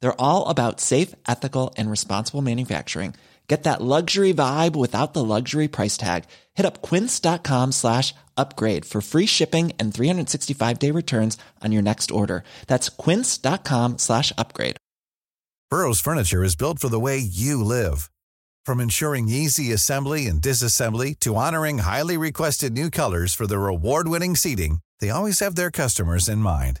They're all about safe, ethical, and responsible manufacturing. Get that luxury vibe without the luxury price tag. Hit up quince.com slash upgrade for free shipping and 365 day returns on your next order. That's quince.com slash upgrade. Burrow's furniture is built for the way you live. From ensuring easy assembly and disassembly to honoring highly requested new colors for their award winning seating, they always have their customers in mind.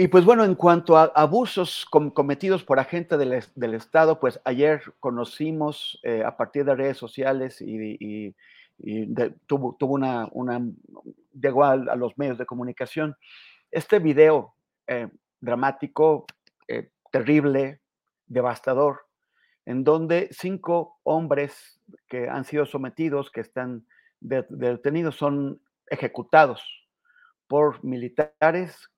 Y pues bueno, en cuanto a abusos com cometidos por agentes del, Estado, pues ayer conocimos eh, a partir de redes sociales y, tuvo, tuvo, una, llegó a, los medios de comunicación. Este video eh, dramático, eh, terrible, devastador, en donde cinco hombres que han sido sometidos, que están de, de detenidos, son ejecutados por militares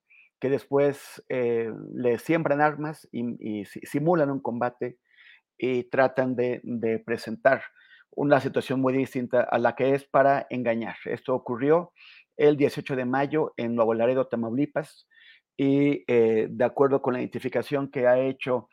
que después eh, le siembran armas y, y, simulan un combate y tratan de, de, presentar una situación muy distinta a la que es para engañar. Esto ocurrió el 18 de mayo en Nuevo Laredo, Tamaulipas, y eh, de acuerdo con la identificación que ha hecho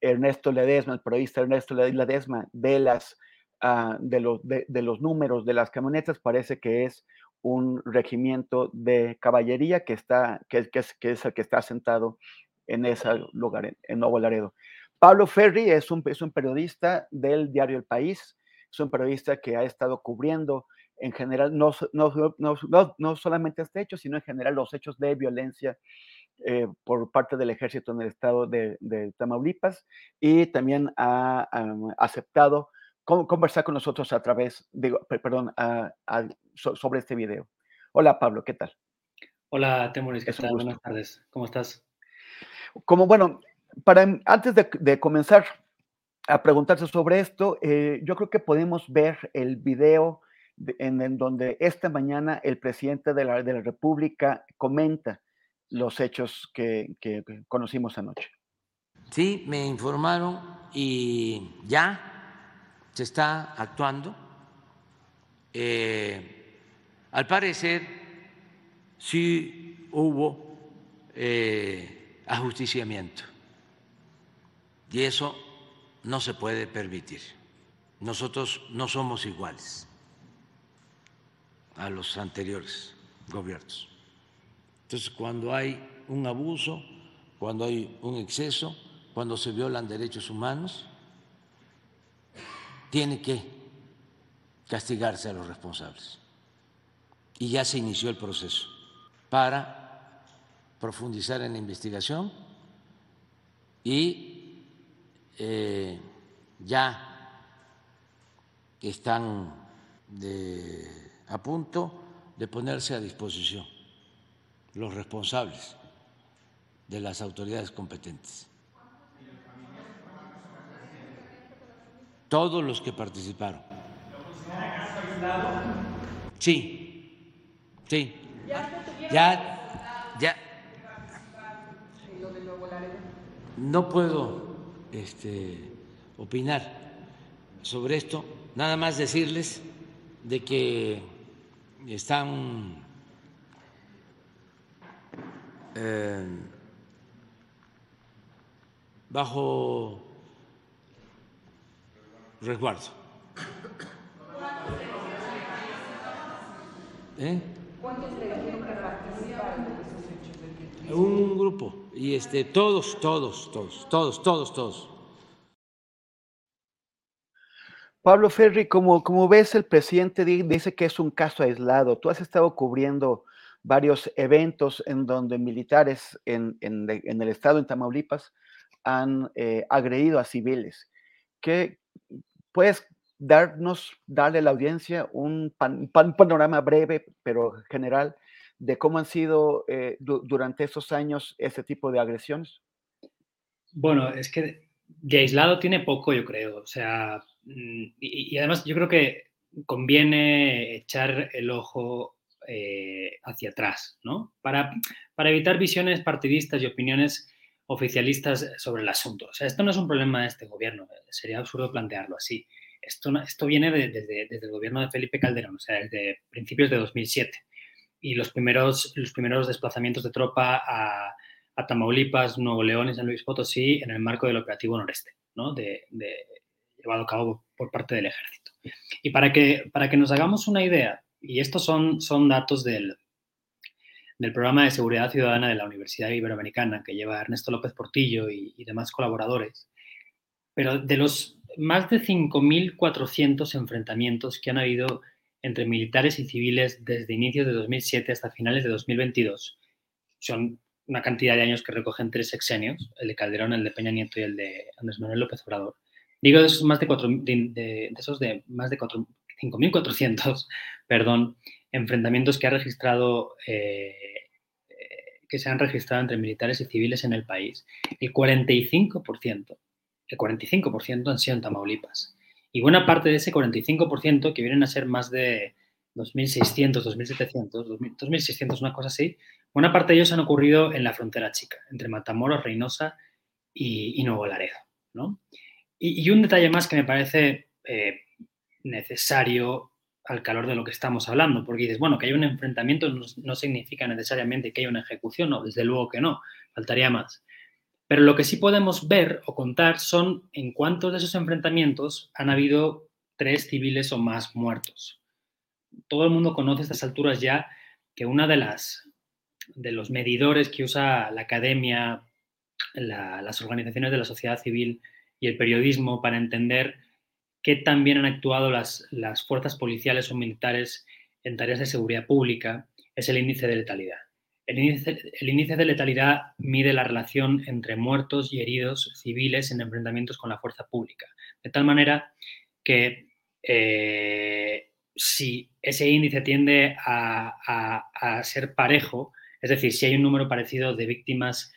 Ernesto Ledesma, el periodista Ernesto Ledesma, de, las, uh, de, los, de, de los números de las camionetas, parece que es un regimiento de caballería que, está, que, que, es, que es el que está sentado en ese lugar, en, Nuevo Laredo. Pablo Ferri es un, es un periodista del diario El País, es un periodista que ha estado cubriendo en general, no, no, no, no solamente este hecho, sino en general los hechos de violencia eh, por parte del ejército en el estado de, Tamaulipas y también ha aceptado conversar con nosotros a través, digo, perdón, a, a, sobre este video. Hola Pablo, ¿qué tal? Hola Temoris, ¿qué tal? Buenas tardes, ¿cómo estás? Como bueno, para antes de, de comenzar a preguntarse sobre esto, eh, yo creo que podemos ver el video de, en, en, donde esta mañana el presidente de la, de la República comenta los hechos que, que, que conocimos anoche. Sí, me informaron y ya se está actuando. Eh, al parecer, sí hubo eh, ajusticiamiento y eso no se puede permitir. Nosotros no somos iguales a los anteriores gobiernos. Entonces, cuando hay un abuso, cuando hay un exceso, cuando se violan derechos humanos, tiene que castigarse a los responsables. Y ya se inició el proceso para profundizar en la investigación y eh, ya están a punto de ponerse a disposición los responsables de las autoridades competentes. Todos los que participaron. Sí, sí. Ya, ya. No puedo este, opinar sobre esto, nada más decirles de que están eh, bajo resguardo. ¿Eh? ¿Cuántos le dijeron que participaron en esos hechos? Un grupo, y este, todos, todos, todos, todos, todos, todos. Pablo Ferri, como, como ves, el presidente dice que es un caso aislado. Tú has estado cubriendo varios eventos en donde militares en, el estado, en Tamaulipas, han eh, agredido a civiles. ¿Qué puedes darnos, darle a la audiencia un, panorama breve, pero general, de cómo han sido eh, durante esos años ese tipo de agresiones? Bueno, es que de aislado tiene poco, yo creo. O sea, mm, y, además yo creo que conviene echar el ojo eh, hacia atrás, ¿no? Para, para evitar visiones partidistas y opiniones oficialistas sobre el asunto. O sea, esto no es un problema de este gobierno, sería absurdo plantearlo así. Esto, esto viene desde, el gobierno de Felipe Calderón, o sea, desde principios de 2007. Y los primeros, los primeros desplazamientos de tropa a, Tamaulipas, Nuevo León y San Luis Potosí en el marco del operativo noreste, ¿no? de, llevado a cabo por parte del ejército. Y para que, para que nos hagamos una idea, y estos son, son datos del, del programa de seguridad ciudadana de la Universidad Iberoamericana que lleva Ernesto López Portillo y, demás colaboradores. Pero de los más de 5.400 enfrentamientos que han habido entre militares y civiles desde inicios de 2007 hasta finales de 2022, son una cantidad de años que recogen tres sexenios, el de Calderón, el de Peña Nieto y el de Andrés Manuel López Obrador. Digo de esos más de, cuatro, de, esos de más de 5.400, perdón, enfrentamientos que ha registrado eh, que se han registrado entre militares y civiles en el país, el 45%, el 45% han sido en Tamaulipas. Y buena parte de ese 45%, que vienen a ser más de 2.600, 2.700, 2.600, una cosa así, buena parte de ellos han ocurrido en la frontera chica, entre Matamoros, Reynosa y, Nuevo Laredo. Y, un detalle más que me parece eh, necesario al calor de lo que estamos hablando, porque dices, bueno, que hay un enfrentamiento no, significa necesariamente que haya una ejecución, no, desde luego que no, faltaría más. Pero lo que sí podemos ver o contar son en cuántos de esos enfrentamientos han habido tres civiles o más muertos. Todo el mundo conoce a estas alturas ya que una de las de los medidores que usa la academia, las organizaciones de la sociedad civil y el periodismo para entender qué también han actuado las, las fuerzas policiales o militares en tareas de seguridad pública es el índice de letalidad. El índice, de letalidad mide la relación entre muertos y heridos civiles en enfrentamientos con la fuerza pública. De tal manera que eh, si ese índice tiende a, ser parejo, es decir, si hay un número parecido de víctimas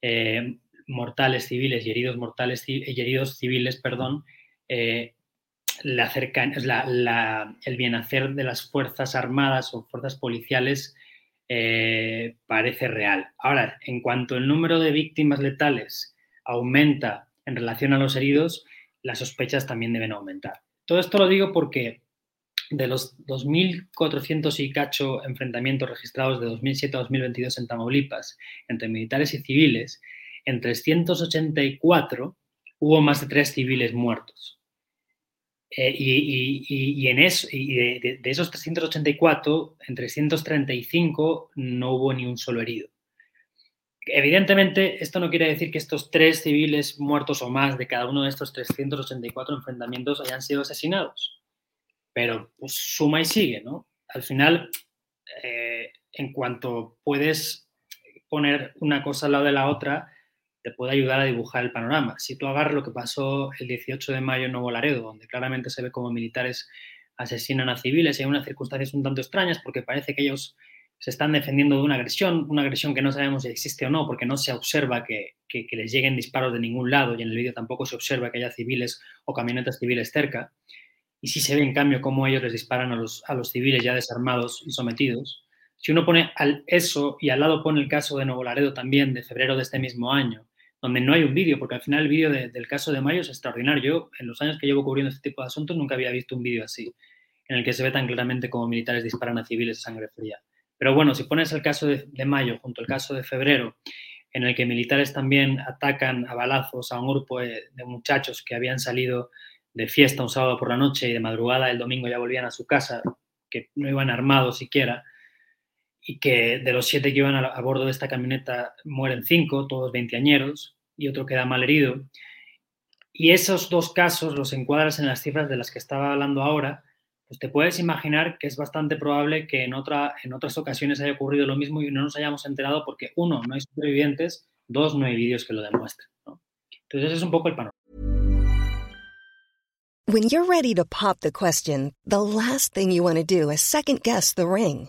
eh, mortales civiles y heridos mortales y heridos civiles, perdón, eh, la la, el bienhacer de las Fuerzas Armadas o Fuerzas Policiales eh, parece real. Ahora, en cuanto el número de víctimas letales aumenta en relación a los heridos, las sospechas también deben aumentar. Todo esto lo digo porque de los 2.400 y cacho enfrentamientos registrados de 2007 a 2022 en Tamaulipas entre militares y civiles, en 384 hubo más de tres civiles muertos. Eh, y, en eso, de, esos 384, en 335 no hubo ni un solo herido. Evidentemente, esto no quiere decir que estos tres civiles muertos o más de cada uno de estos 384 enfrentamientos hayan sido asesinados. Pero pues, suma y sigue, ¿no? Al final, eh, en cuanto puedes poner una cosa al lado de la otra, te puede ayudar a dibujar el panorama. Si tú agarras lo que pasó el 18 de mayo en Nuevo Laredo, donde claramente se ve como militares asesinan a civiles y hay unas circunstancias un tanto extrañas porque parece que ellos se están defendiendo de una agresión, una agresión que no sabemos si existe o no, porque no se observa que, les lleguen disparos de ningún lado y en el vídeo tampoco se observa que haya civiles o camionetas civiles cerca. Y sí se ve, en cambio, cómo ellos les disparan a los, a los civiles ya desarmados y sometidos. Si uno pone al, eso y al lado pone el caso de Nuevo Laredo también, de febrero de este mismo año, donde no hay un vídeo, porque al final el vídeo del caso de Mayo es extraordinario. Yo, en los años que llevo cubriendo este tipo de asuntos, nunca había visto un vídeo así, en el que se ve tan claramente como militares disparan a civiles de sangre fría. Pero bueno, si pones el caso de, Mayo junto al caso de febrero, en el que militares también atacan a balazos a un grupo de, de muchachos que habían salido de fiesta un sábado por la noche y de madrugada el domingo ya volvían a su casa, que no iban armados siquiera, y que de los siete que iban a, bordo de esta camioneta mueren cinco, todos veinteañeros, y otro queda mal herido. Y esos dos casos los encuadras en las cifras de las que estaba hablando ahora, pues te puedes imaginar que es bastante probable que en, otra, en otras ocasiones haya ocurrido lo mismo y no nos hayamos enterado porque, uno, no hay supervivientes, dos, no hay vídeos que lo demuestren. Entonces, ese es un poco el panorama. Ring.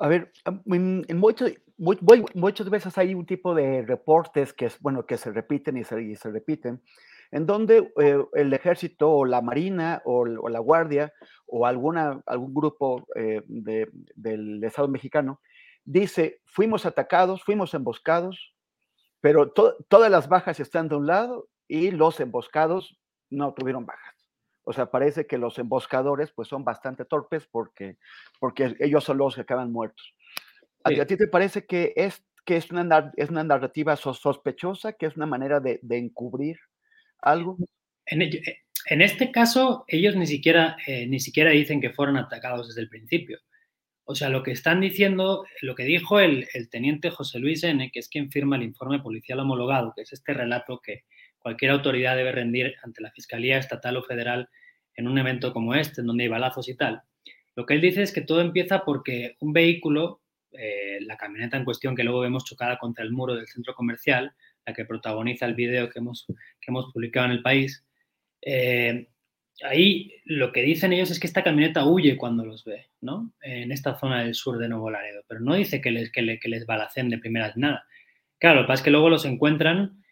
A ver, en, muchos, muchas veces hay un tipo de reportes que es bueno que se repiten y se, y se repiten en donde eh, el ejército o la marina o, o, la guardia o alguna, algún grupo eh, de, del Estado mexicano dice, fuimos atacados, fuimos emboscados, pero to todas las bajas están de un lado y los emboscados no tuvieron bajas. O sea, parece que los emboscadores pues son bastante torpes porque, porque ellos son los que acaban muertos. ¿A, sí. ¿A, ti te parece que es, que es, una, es una narrativa sospechosa, que es una manera de, de encubrir algo? En, en, este caso, ellos ni siquiera, eh, ni siquiera dicen que fueron atacados desde el principio. O sea, lo que están diciendo, lo que dijo el, el, teniente José Luis N., que es quien firma el informe policial homologado, que es este relato que cualquier autoridad debe rendir ante la Fiscalía Estatal o Federal en un evento como este, en donde hay balazos y tal. Lo que él dice es que todo empieza porque un vehículo, eh, la camioneta en cuestión que luego vemos chocada contra el muro del centro comercial, la que protagoniza el video que hemos, que hemos publicado en el país, eh, ahí lo que dicen ellos es que esta camioneta huye cuando los ve, ¿no? En esta zona del sur de Nuevo Laredo, pero no dice que les, que, le, que les balacen de primeras nada. Claro, lo que pasa es que luego los encuentran,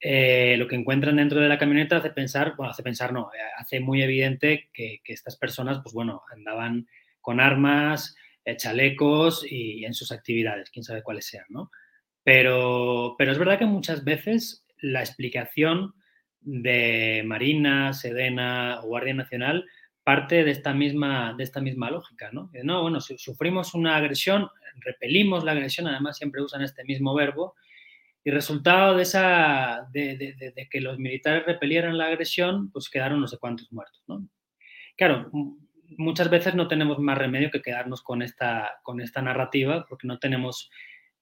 eh, lo que encuentran dentro de la camioneta hace pensar, bueno, hace pensar no, eh, hace muy evidente que, estas personas, pues bueno, andaban con armas, eh, chalecos y, y, en sus actividades, quién sabe cuáles sean, ¿no? Pero, pero es verdad que muchas veces la explicación de Marina, Sedena o Guardia Nacional parte de esta misma, de esta misma lógica, ¿no? No, bueno, si sufrimos una agresión, repelimos la agresión, además siempre usan este mismo verbo, y resultado de, esa, de, que los militares repelieran la agresión, pues quedaron no sé cuántos muertos, ¿no? Claro, muchas veces no tenemos más remedio que quedarnos con esta, con esta narrativa, porque no tenemos,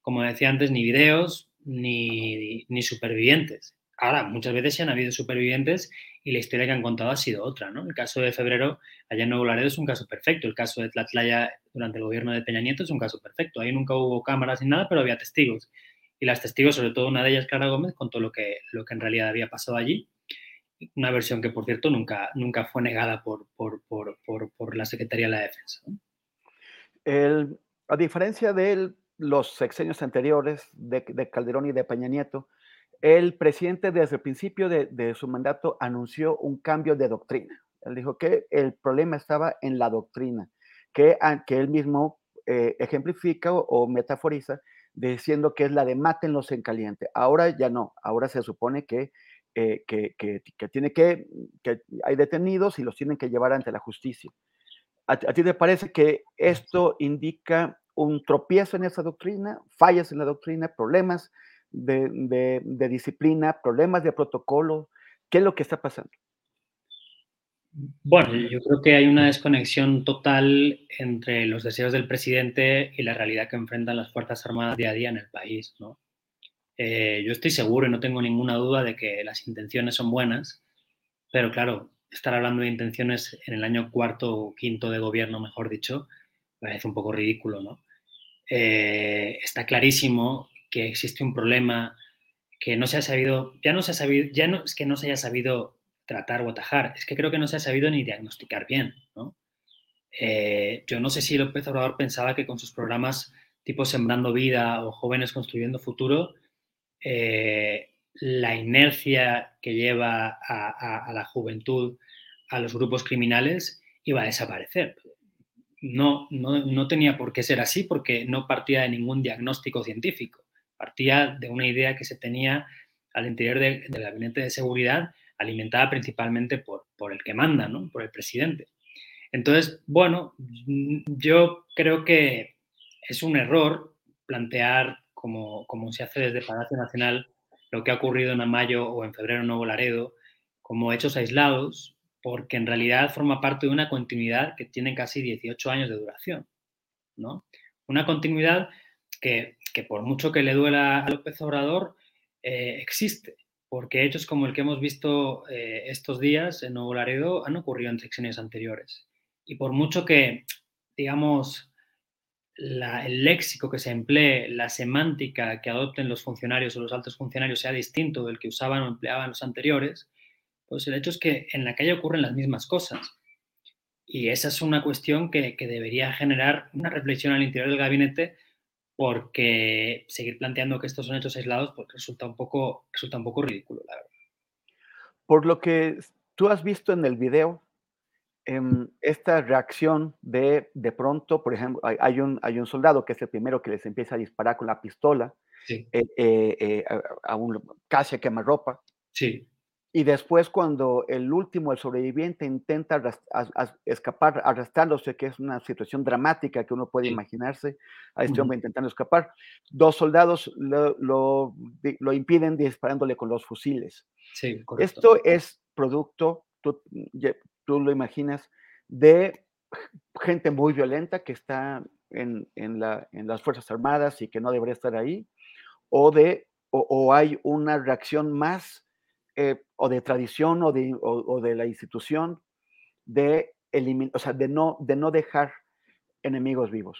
como decía antes, ni videos ni, ni supervivientes. Ahora, muchas veces sí han habido supervivientes y la historia que han contado ha sido otra, ¿no? El caso de febrero allá en Nuevo Laredo es un caso perfecto, el caso de Tlatlaya durante el gobierno de Peña Nieto es un caso perfecto, ahí nunca hubo cámaras ni nada, pero había testigos. Y las testigos, sobre todo una de ellas, Clara Gómez, contó lo que, lo que en realidad había pasado allí. Una versión que, por cierto, nunca, nunca fue negada por, por, por, por la Secretaría de la Defensa. a diferencia de los sexenios anteriores de, de Calderón y de Peña Nieto, el presidente desde el principio de, su mandato anunció un cambio de doctrina. Él dijo que el problema estaba en la doctrina, que, que él mismo eh, ejemplifica o, metaforiza diciendo que es la de mátenlos en caliente. Ahora ya no, ahora se supone que, eh, que, que, tiene que, hay detenidos y los tienen que llevar ante la justicia. ¿A, ¿A ti te parece que esto indica un tropiezo en esa doctrina, fallas en la doctrina, problemas de, de, disciplina, problemas de protocolo? ¿Qué es lo que está pasando? Bueno, yo creo que hay una desconexión total entre los deseos del presidente y la realidad que enfrentan las Fuerzas Armadas día a día en el país. ¿no? Eh, yo estoy seguro y no tengo ninguna duda de que las intenciones son buenas, pero claro, estar hablando de intenciones en el año cuarto o quinto de gobierno, mejor dicho, parece un poco ridículo, ¿no? Eh, está clarísimo que existe un problema que no se ha sabido, ya no se ha sabido, ya no es que no se haya sabido tratar o atajar, es que creo que no se ha sabido ni diagnosticar bien, ¿no? Eh, yo no sé si López Obrador pensaba que con sus programas tipo Sembrando Vida o Jóvenes Construyendo Futuro, eh, la inercia que lleva a, la juventud a los grupos criminales iba a desaparecer. No, no, tenía por qué ser así porque no partía de ningún diagnóstico científico, partía de una idea que se tenía al interior del gabinete de seguridad alimentada principalmente por, por el que manda, ¿no? por el presidente. Entonces, bueno, yo creo que es un error plantear, como, como se hace desde Palacio Nacional, lo que ha ocurrido en mayo o en febrero en Nuevo Laredo, como hechos aislados, porque en realidad forma parte de una continuidad que tiene casi 18 años de duración. ¿no? Una continuidad que, que por mucho que le duela a López Obrador, eh, existe porque hechos como el que hemos visto eh, estos días en Nuevo Laredo han ocurrido en secciones anteriores. Y por mucho que, digamos, el léxico que se emplee, la semántica que adopten los funcionarios o los altos funcionarios sea distinto del que usaban o empleaban los anteriores, pues el hecho es que en la calle ocurren las mismas cosas. Y esa es una cuestión que, que debería generar una reflexión al interior del gabinete porque seguir planteando que estos son hechos aislados pues resulta, un poco, resulta un poco ridículo, la verdad. Por lo que tú has visto en el video, em, esta reacción de de pronto, por ejemplo, hay, un, hay un soldado que es el primero que les empieza a disparar con la pistola eh, eh, eh, a, un casi a quemarropa. Sí. Y después cuando el último, el sobreviviente, intenta escapar arrastrándose, que es una situación dramática que uno puede imaginarse, a este hombre intentando escapar, dos soldados lo, lo, impiden disparándole con los fusiles. Sí, Esto es producto, tú, tú, lo imaginas, de gente muy violenta que está en, en, la, en, las Fuerzas Armadas y que no debería estar ahí, o, de, o hay una reacción más eh, o de tradición o de, o, de la institución de, o sea, de, no, de no dejar enemigos vivos.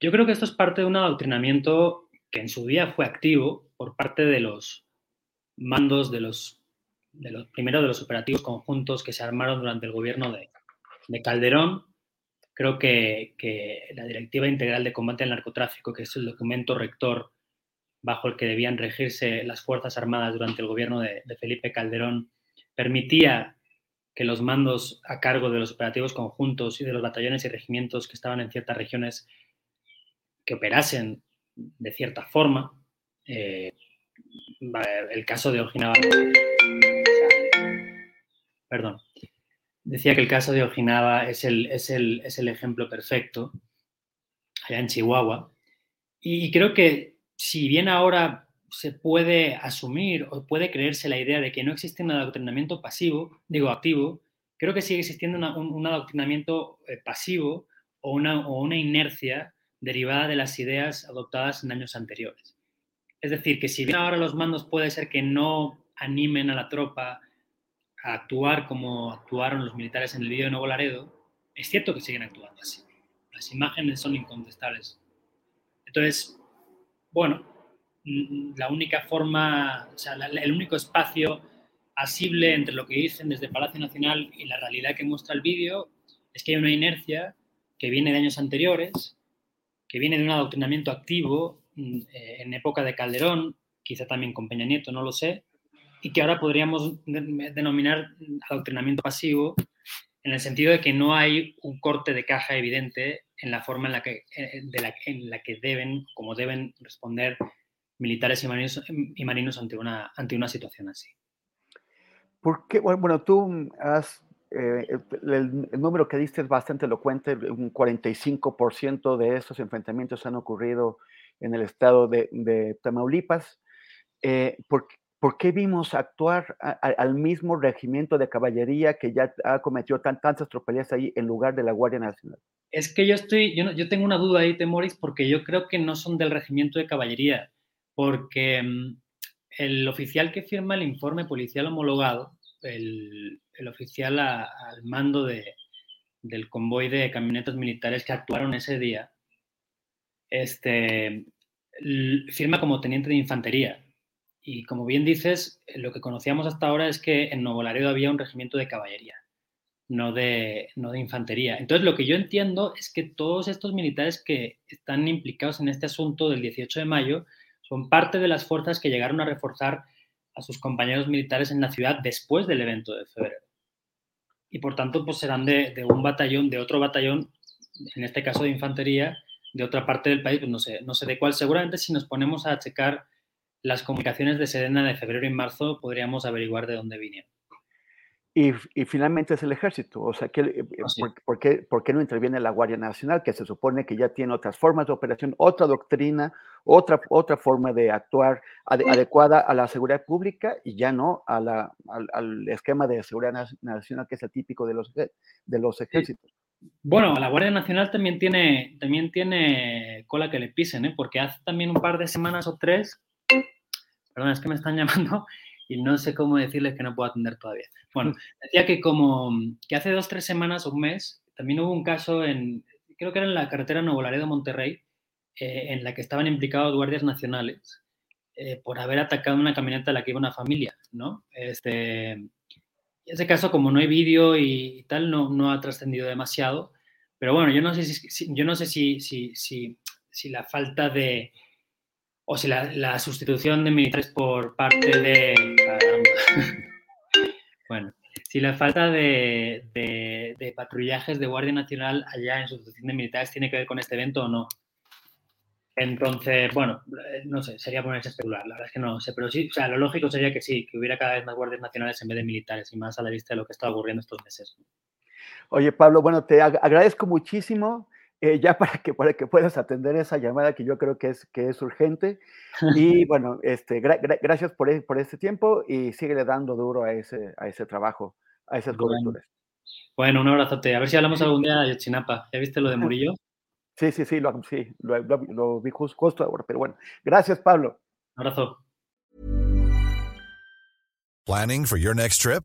Yo creo que esto es parte de un adoctrinamiento que en su día fue activo por parte de los mandos de los, de los primero de los operativos conjuntos que se armaron durante el gobierno de, de Calderón. Creo que, que, la Directiva Integral de Combate al Narcotráfico, que es el documento rector bajo el que debían regirse las Fuerzas Armadas durante el gobierno de, Felipe Calderón, permitía que los mandos a cargo de los operativos conjuntos y de los batallones y regimientos que estaban en ciertas regiones que operasen de cierta forma. Eh, el caso de Ojinaba. Perdón. Decía que el caso de Ojinaba es el, es el, es el ejemplo perfecto allá en Chihuahua. Y creo que si bien ahora se puede asumir o puede creerse la idea de que no existe un adoctrinamiento pasivo, digo activo, creo que sigue existiendo un, adoctrinamiento eh, pasivo o una, inercia derivada de las ideas adoptadas en años anteriores. Es decir, que si bien ahora los mandos puede ser que no animen a la tropa a actuar como actuaron los militares en el vídeo de Nuevo Laredo, es cierto que siguen actuando así. Las imágenes son incontestables. Entonces, bueno, mm, la única forma, o sea, el único espacio asible entre lo que dicen desde Palacio Nacional y la realidad que muestra el vídeo es que hay una inercia que viene de años anteriores, que viene de un adoctrinamiento activo mm, eh, en época de Calderón, quizá también con Peña Nieto, no lo sé, y que ahora podríamos denominar adoctrinamiento pasivo en el sentido de que no hay un corte de caja evidente en la forma en la que, eh, en la que deben, como deben responder militares y marinos, y marinos ante, una, ante una situación así. Porque, bueno, tú has, eh, el, número que diste es bastante elocuente, un 45% de esos enfrentamientos han ocurrido en el estado de, de Tamaulipas. Eh, ¿por, ¿Por qué vimos actuar al mismo regimiento de caballería que ya ha cometido tantas tropelías ahí en lugar de la Guardia Nacional? Es que yo estoy, yo, yo tengo una duda ahí, Temoris, porque yo creo que no son del regimiento de caballería, porque mm, el oficial que firma el informe policial homologado, el, el oficial al mando de, del convoy de camionetas militares que actuaron ese día, este, firma como teniente de infantería y como bien dices, lo que conocíamos hasta ahora es que en Nuevo Laredo había un regimiento de caballería. no de, no de infantería. Entonces, lo que yo entiendo es que todos estos militares que están implicados en este asunto del 18 de mayo son parte de las fuerzas que llegaron a reforzar a sus compañeros militares en la ciudad después del evento de febrero. Y por tanto, pues serán de, de un batallón, de otro batallón, en este caso de infantería, de otra parte del país, pues no sé, no sé de cuál. Seguramente si nos ponemos a checar las comunicaciones de Sedena de febrero y marzo, podríamos averiguar de dónde vinieron. Y, y, finalmente es el ejército. O sea, ¿qué, eh, por, por, qué, por, qué, no interviene la Guardia Nacional, que se supone que ya tiene otras formas de operación, otra doctrina, otra, otra forma de actuar ad, adecuada a la seguridad pública y ya no a la, al, al, esquema de seguridad nacional que es el típico de los, de los ejércitos? Bueno, la Guardia Nacional también tiene, también tiene cola que le pisen, ¿eh? porque hace también un par de semanas o tres, perdón, es que me están llamando, y no sé cómo decirles que no puedo atender todavía. Bueno, decía que como que hace dos, tres semanas o un mes, también hubo un caso en, creo que era en la carretera Nuevo Laredo Monterrey, eh, en la que estaban implicados guardias nacionales eh, por haber atacado una camioneta en la que iba una familia, ¿no? Este, ese caso, como no hay vídeo y tal, no, no ha trascendido demasiado, pero bueno, yo no sé si, yo no sé si, si, si, si la falta de, o si la, sustitución de militares por parte de... bueno, si la falta de, de, de, patrullajes de Guardia Nacional allá en sustitución de militares tiene que ver con este evento o no. Entonces, bueno, no sé, sería ponerse a especular, la verdad es que no sé, pero sí, o sea, lo lógico sería que sí, que hubiera cada vez más guardias nacionales en vez de militares y más a la vista de lo que está ocurriendo estos meses. Oye, Pablo, bueno, te ag agradezco muchísimo eh, ya para que, para que puedas atender esa llamada que yo creo que es, que es urgente. Y bueno, este, gra gra gracias por, e, por este tiempo y sigue dando duro a ese, a ese trabajo, a esas bueno. coberturas. Bueno, un abrazote. A ver si hablamos algún día de Yotzinapa. ¿Ya viste lo de Murillo? Sí, sí, sí, lo, sí, lo, lo, lo vi justo, justo ahora, pero bueno. Gracias, Pablo. Un abrazo. Planning for your next trip?